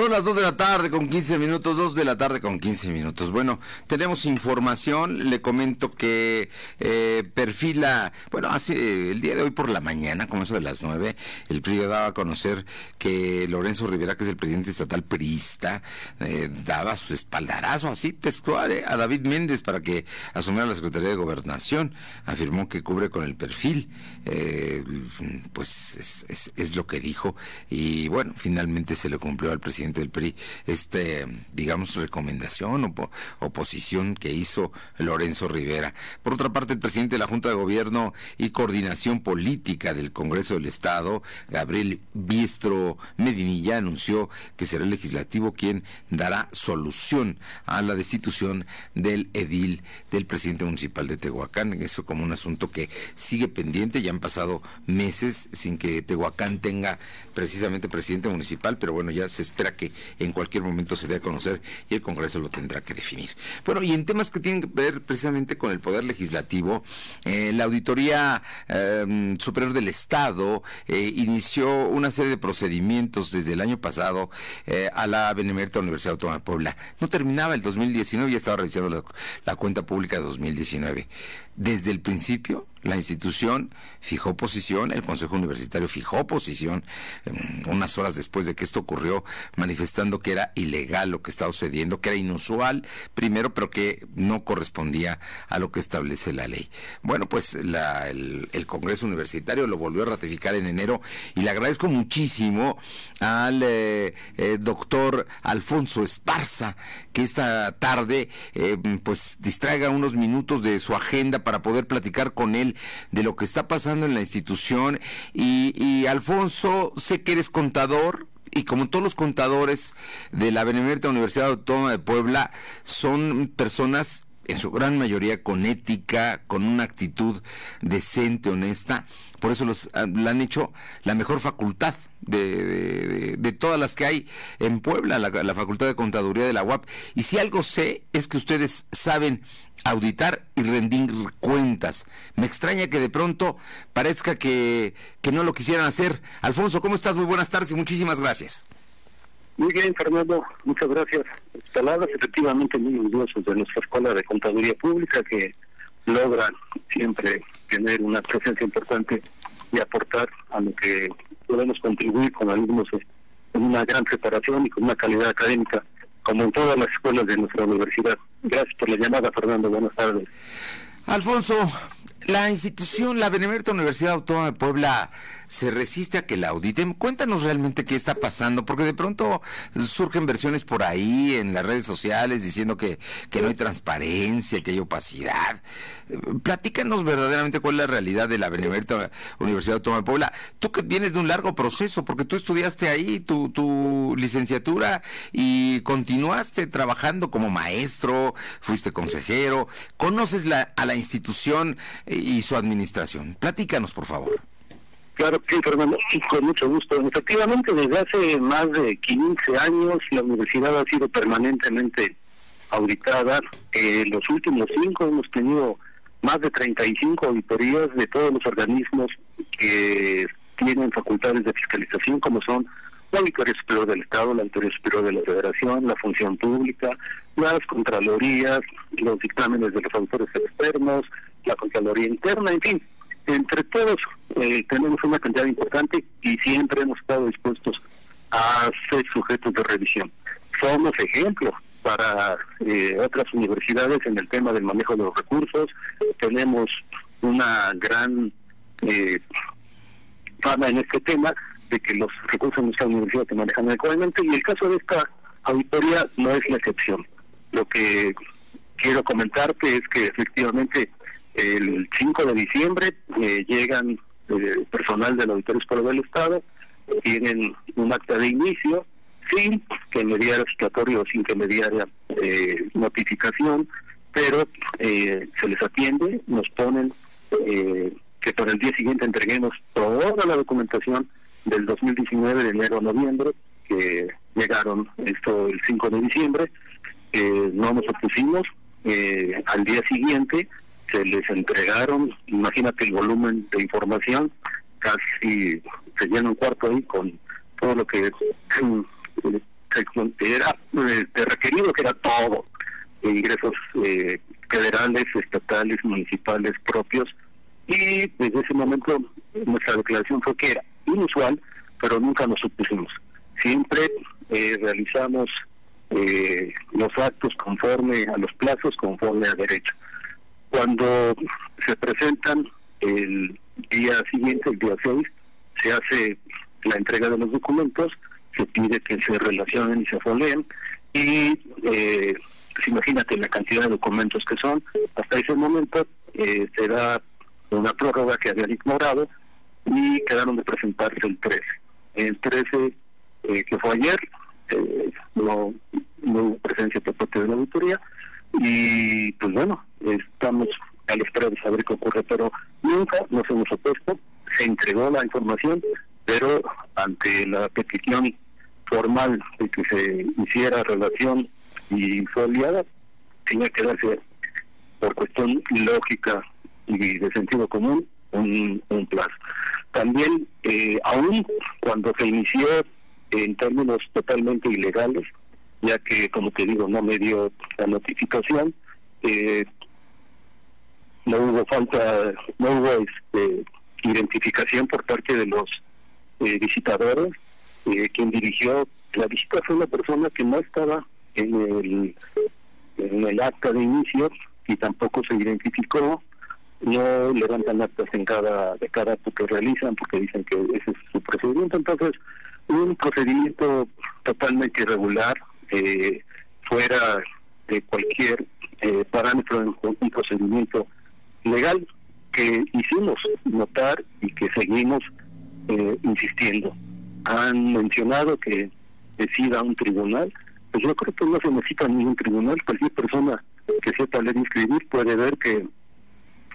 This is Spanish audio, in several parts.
Son las 2 de la tarde con 15 minutos, 2 de la tarde con 15 minutos. Bueno, tenemos información, le comento que eh, perfila, bueno, hace el día de hoy por la mañana, como eso de las 9, el PRI daba a conocer que Lorenzo Rivera, que es el presidente estatal priista, eh, daba su espaldarazo así textual eh, a David Méndez para que asumiera la Secretaría de Gobernación. Afirmó que cubre con el perfil, pues es, es lo que dijo y bueno, finalmente se le cumplió al presidente del PRI este, digamos, recomendación o, oposición que hizo Lorenzo Rivera. Por otra parte, el presidente de la Junta de Gobierno y Coordinación Política del Congreso del Estado, Gabriel Biestro Medinilla, anunció que será el legislativo quien dará solución a la destitución del edil del presidente municipal de Tehuacán. Eso como un asunto que sigue pendiente, ya han pasado meses sin que Tehuacán tenga precisamente presidente municipal, pero bueno, ya se espera que en cualquier momento se dé a conocer y el Congreso lo tendrá que definir. Bueno, y en temas que tienen que ver precisamente con el Poder Legislativo, eh, la Auditoría em, Superior del Estado eh, inició una serie de procedimientos desde el año pasado eh, a la Benemérita Universidad Autónoma de Puebla. No terminaba el 2019 y estaba revisando la cuenta pública de 2019. Desde el principio, la institución fijó posición, el Consejo Universitario fijó posición em, unas horas después de que esto ocurrió, manifestando que era ilegal lo que estaba sucediendo, que era inusual, primero, pero que no correspondía a lo que establece la ley. Bueno, pues el, Congreso Universitario lo volvió a ratificar en enero y le agradezco muchísimo al eh, eh, doctor Alfonso Esparza, que esta tarde em, pues distraiga unos minutos de su agenda para poder platicar con él de lo que está pasando en la institución. Y, Alfonso, sé que eres contador, y como todos los contadores de la Benemérita Universidad Autónoma de Puebla, son personas en su gran mayoría con ética, con una actitud decente, honesta. Por eso los, ah, han hecho la mejor facultad de, de, todas las que hay en Puebla, la, la, Facultad de Contaduría de la UAP. Y si algo sé es que ustedes saben auditar y rendir cuentas. Me extraña que de pronto parezca que, que no lo quisieran hacer. Alfonso, ¿cómo estás? Muy buenas tardes y muchísimas gracias. Muy bien, Fernando, muchas gracias. Palabras efectivamente muy orgullosos de nuestra Escuela de Contaduría Pública que logran siempre tener una presencia importante y aportar a lo que podemos contribuir con alumnos en una gran preparación y con una calidad académica como en todas las escuelas de nuestra universidad. Gracias por la llamada, Fernando. Buenas tardes. Alfonso, la institución, la Benemérita Universidad Autónoma de Puebla, se resiste a que la auditen. Cuéntanos realmente qué está pasando, porque de pronto surgen versiones por ahí en las redes sociales diciendo que, que no hay transparencia, que hay opacidad. Platícanos verdaderamente cuál es la realidad de la Benemérita Universidad Autónoma de Puebla. Tú que vienes de un largo proceso, porque tú estudiaste ahí tu, tu licenciatura y continuaste trabajando como maestro, fuiste consejero, conoces la, a la institución y su administración. Platícanos, por favor. Claro que sí, Fernando, con mucho gusto. Efectivamente, desde hace más de 15 años la universidad ha sido permanentemente auditada. En los últimos cinco hemos tenido más de 35 auditorías de todos los organismos que tienen facultades de fiscalización, como son la Auditoría Superior del Estado, la Auditoría Superior de la Federación, la Función Pública, las Contralorías, los dictámenes de los autores externos, la Contraloría Interna, en fin, entre todos eh, tenemos una cantidad importante y siempre hemos estado dispuestos a ser sujetos de revisión. Somos ejemplos para eh, otras universidades en el tema del manejo de los recursos. Tenemos una gran eh, fama en este tema de que los recursos de nuestra universidad se manejan adecuadamente y el caso de esta auditoría no es la excepción. Lo que quiero comentarte es que efectivamente el 5 de diciembre eh, llegan eh, personal del Auditorio Escolar del Estado, tienen un acta de inicio sin que mediara citatorio o sin que mediara eh, notificación, pero se les atiende, nos ponen que para el día siguiente entreguemos toda la documentación del 2019 de enero a noviembre, que llegaron esto el 5 de diciembre, no nos opusimos, al día siguiente se les entregaron, imagínate el volumen de información, casi se llena un cuarto ahí con todo lo que era eh, requerido que era todo, ingresos eh, federales, estatales, municipales propios, y desde ese momento nuestra declaración fue que era inusual, pero nunca nos supusimos. Siempre eh, realizamos eh, los actos conforme a los plazos, conforme a derecho. Cuando se presentan el día siguiente, el día 6, se hace la entrega de los documentos, se pide que se relacionen y se foleen y eh, pues imagínate la cantidad de documentos que son, hasta ese momento eh, se da una prórroga que habían ignorado y quedaron de presentarse el 13. El 13, eh, que fue ayer, eh, no, no hubo presencia por parte de la auditoría y pues bueno, estamos a la espera de saber qué ocurre, pero nunca nos hemos opuesto, se entregó la información, pero ante la petición formal de que se hiciera relación y fue aliada, tenía que darse por cuestión lógica y de sentido común un, un plazo. También, eh, aún cuando se inició en términos totalmente ilegales, ya que, como te digo, no me dio la notificación, eh, no hubo falta, no hubo este, identificación por parte de los eh, visitadores. Eh, quien dirigió la visita fue una persona que no estaba en el, acta de inicio y tampoco se identificó no levantan actas en cada de cada acto que realizan porque dicen que ese es su procedimiento entonces un procedimiento totalmente irregular eh, fuera de cualquier eh, parámetro un procedimiento legal que hicimos notar y que seguimos eh, insistiendo. Han mencionado que decida un tribunal. Pues yo creo que no se necesita ningún tribunal, cualquier persona que sepa leer y escribir puede ver que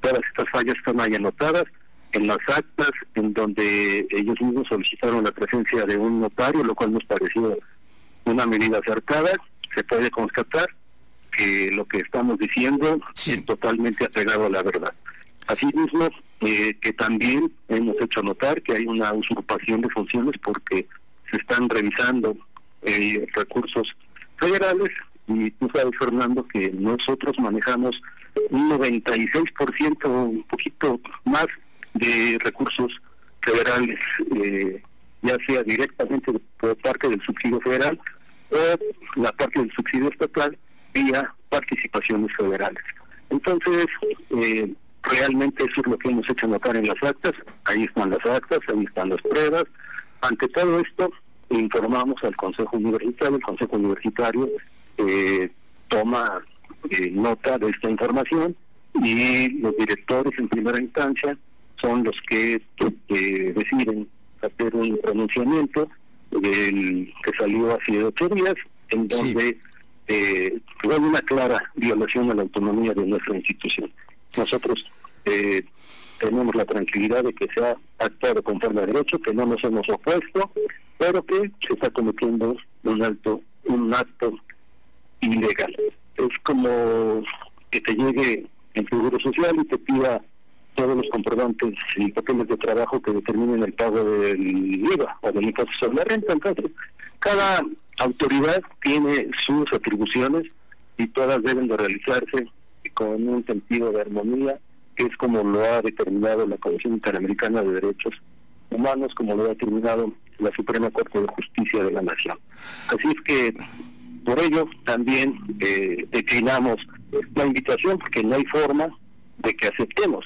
todas estas fallas están ahí anotadas en las actas en donde ellos mismos solicitaron la presencia de un notario, lo cual nos pareció una medida acertada, se puede constatar que lo que estamos diciendo es totalmente apegado a la verdad. Asimismo, eh, que también hemos hecho notar que hay una usurpación de funciones porque se están revisando eh, recursos federales y tú sabes Fernando que nosotros manejamos un 96% un poquito más de recursos federales eh, ya sea directamente por parte del subsidio federal o la parte del subsidio estatal vía participaciones federales. Entonces eh, realmente eso es lo que hemos hecho notar en las actas. Ahí están las actas ahí están las pruebas. Ante todo esto informamos al Consejo Universitario, el Consejo Universitario eh, toma eh, nota de esta información y los directores en primera instancia son los que eh, deciden hacer un pronunciamiento del que salió hace ocho días, en donde eh, fue una clara violación a la autonomía de nuestra institución. Nosotros eh, tenemos la tranquilidad de que se ha actuado conforme a derecho, que no nos hemos opuesto, pero que se está cometiendo un alto un acto ilegal. Es como que te llegue el Seguro Social y te pida todos los comprobantes y papeles de trabajo que determinen el pago del IVA o del impuesto sobre la renta. Entonces, cada autoridad tiene sus atribuciones y todas deben de realizarse con un sentido de armonía que es como lo ha determinado la Comisión Interamericana de Derechos Humanos, como lo ha determinado la Suprema Corte de Justicia de la Nación. Así es que por ello también eh, declinamos la invitación porque no hay forma de que aceptemos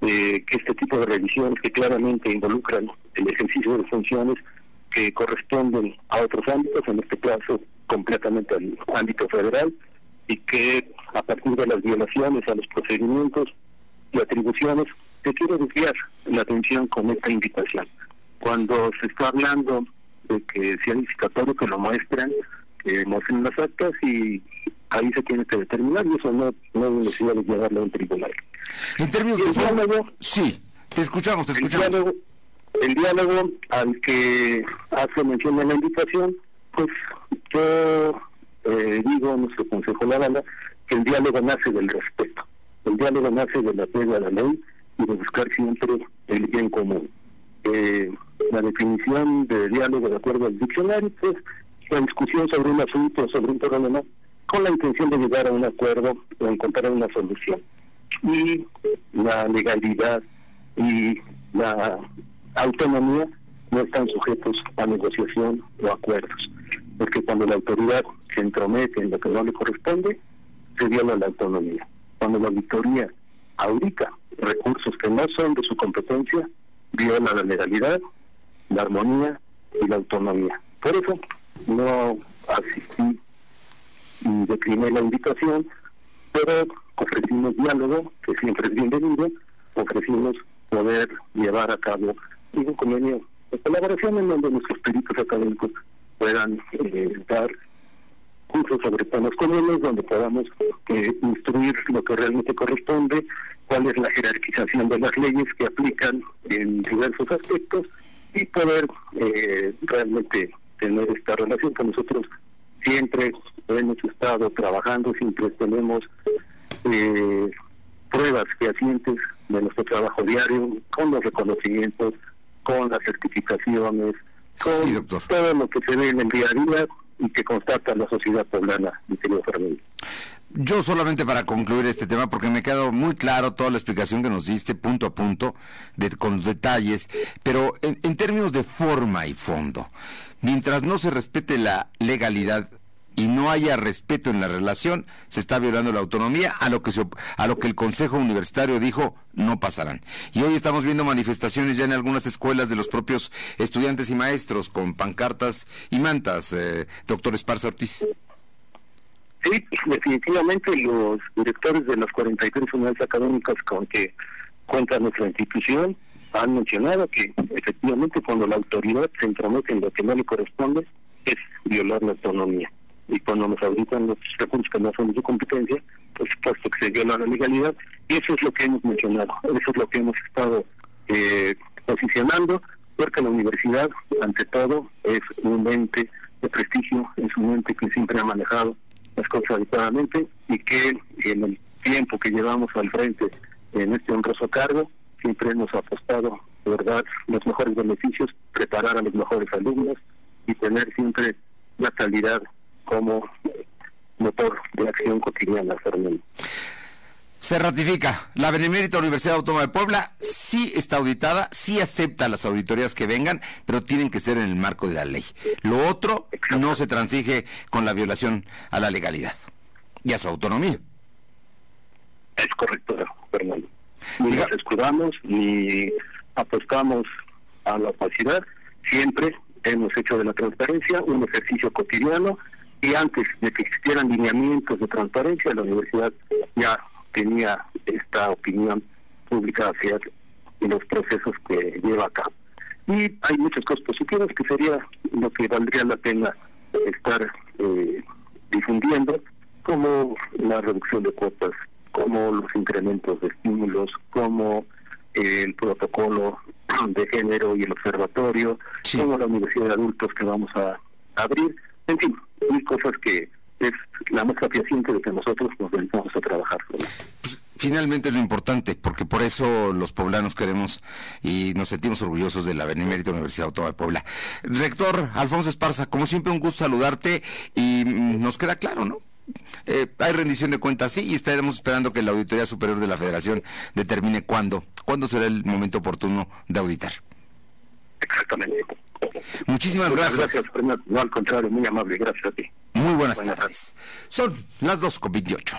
eh, que este tipo de revisiones que claramente involucran el ejercicio de funciones que corresponden a otros ámbitos, en este caso completamente al ámbito federal, y que a partir de las violaciones a los procedimientos y atribuciones, te quiero desviar la atención con esta invitación. Cuando se está hablando de que sea licitatorio, que lo muestren, que muestren las actas y ahí se tiene que determinar y eso no, no es necesidad de llevarlo a un tribunal. En términos de diálogo, sí, te escuchamos, te escuchamos. El diálogo, el diálogo al que hace mención en la invitación, pues yo eh, digo a nuestro Consejo La Banda que el diálogo nace del respeto el diálogo nace de la apego a la ley y de buscar siempre el bien común. Eh, la definición de diálogo de acuerdo al diccionario, pues la discusión sobre un asunto, sobre un problema, con la intención de llegar a un acuerdo o encontrar una solución. Y la legalidad y la autonomía no están sujetos a negociación o acuerdos, porque cuando la autoridad se entromete en lo que no le corresponde, se viola la autonomía. Cuando la auditoría audita recursos que no son de su competencia, viola la legalidad, la armonía y la autonomía. Por eso no asistí y decliné la invitación, pero ofrecimos diálogo, que siempre es bienvenido, ofrecimos poder llevar a cabo un convenio de colaboración en donde nuestros peritos académicos puedan eh, dar cursos sobre temas comunes, donde podamos eh, instruir lo que realmente corresponde, cuál es la jerarquización de las leyes que aplican en diversos aspectos y poder eh, realmente tener esta relación que nosotros siempre hemos estado trabajando, siempre tenemos eh, pruebas fehacientes de nuestro trabajo diario, con los reconocimientos, con las certificaciones, con todo lo que se ve en el día a día y que constata la sociedad poblana, mi querido Fernando. Yo solamente para concluir este tema, porque me quedó muy claro toda la explicación que nos diste punto a punto, de, con detalles, pero en, en términos de forma y fondo, mientras no se respete la legalidad y no haya respeto en la relación, se está violando la autonomía, a lo que a lo que el Consejo Universitario dijo no pasarán. Y hoy estamos viendo manifestaciones ya en algunas escuelas de los propios estudiantes y maestros con pancartas y mantas, eh, doctor Esparza Ortiz. Sí, definitivamente los directores de las 43 unidades académicas con que cuenta nuestra institución han mencionado que efectivamente cuando la autoridad se entromete en lo que no le corresponde es violar la autonomía y cuando nos auditan los recursos que no son de su competencia, por supuesto que se viola la legalidad, y eso es lo que hemos mencionado, eso es lo que hemos estado eh, posicionando, porque la universidad, ante todo, es un ente de prestigio, es un ente que siempre ha manejado las cosas adecuadamente y que en el tiempo que llevamos al frente en este honroso cargo, siempre hemos apostado por dar los mejores beneficios, preparar a los mejores alumnos y tener siempre la calidad como motor de acción cotidiana, Fernando. Se ratifica. La Benemérita Universidad Autónoma de Puebla sí está auditada, sí acepta las auditorías que vengan, pero tienen que ser en el marco de la ley. Lo otro no se transige con la violación a la legalidad y a su autonomía. Es correcto, Fernando. Ni nos escudamos ni apostamos a la opacidad. Siempre hemos hecho de la transparencia un ejercicio cotidiano y antes de que existieran lineamientos de transparencia, la universidad ya tenía esta opinión pública hacia los procesos que lleva a cabo. Y hay muchas cosas positivas que sería lo que valdría la pena estar eh, difundiendo, como la reducción de cuotas, como los incrementos de estímulos, como el protocolo de género y el observatorio, como la universidad de adultos que vamos a abrir. En fin, hay cosas que es la muestra fehaciente de que nosotros nos dedicamos a trabajar. Pues, finalmente lo importante, porque por eso los poblanos queremos y nos sentimos orgullosos de la Benemérita Universidad Autónoma de Puebla. Rector Alfonso Esparza, como siempre un gusto saludarte y mm, nos queda claro, ¿no? Eh, hay rendición de cuentas, sí, y estaremos esperando que la Auditoría Superior de la Federación determine cuándo, cuándo será el momento oportuno de auditar. Exactamente. Muchísimas gracias. Gracias, No, al contrario, muy amable. Gracias a ti. Muy buenas, tardes. Son las 2 con 28.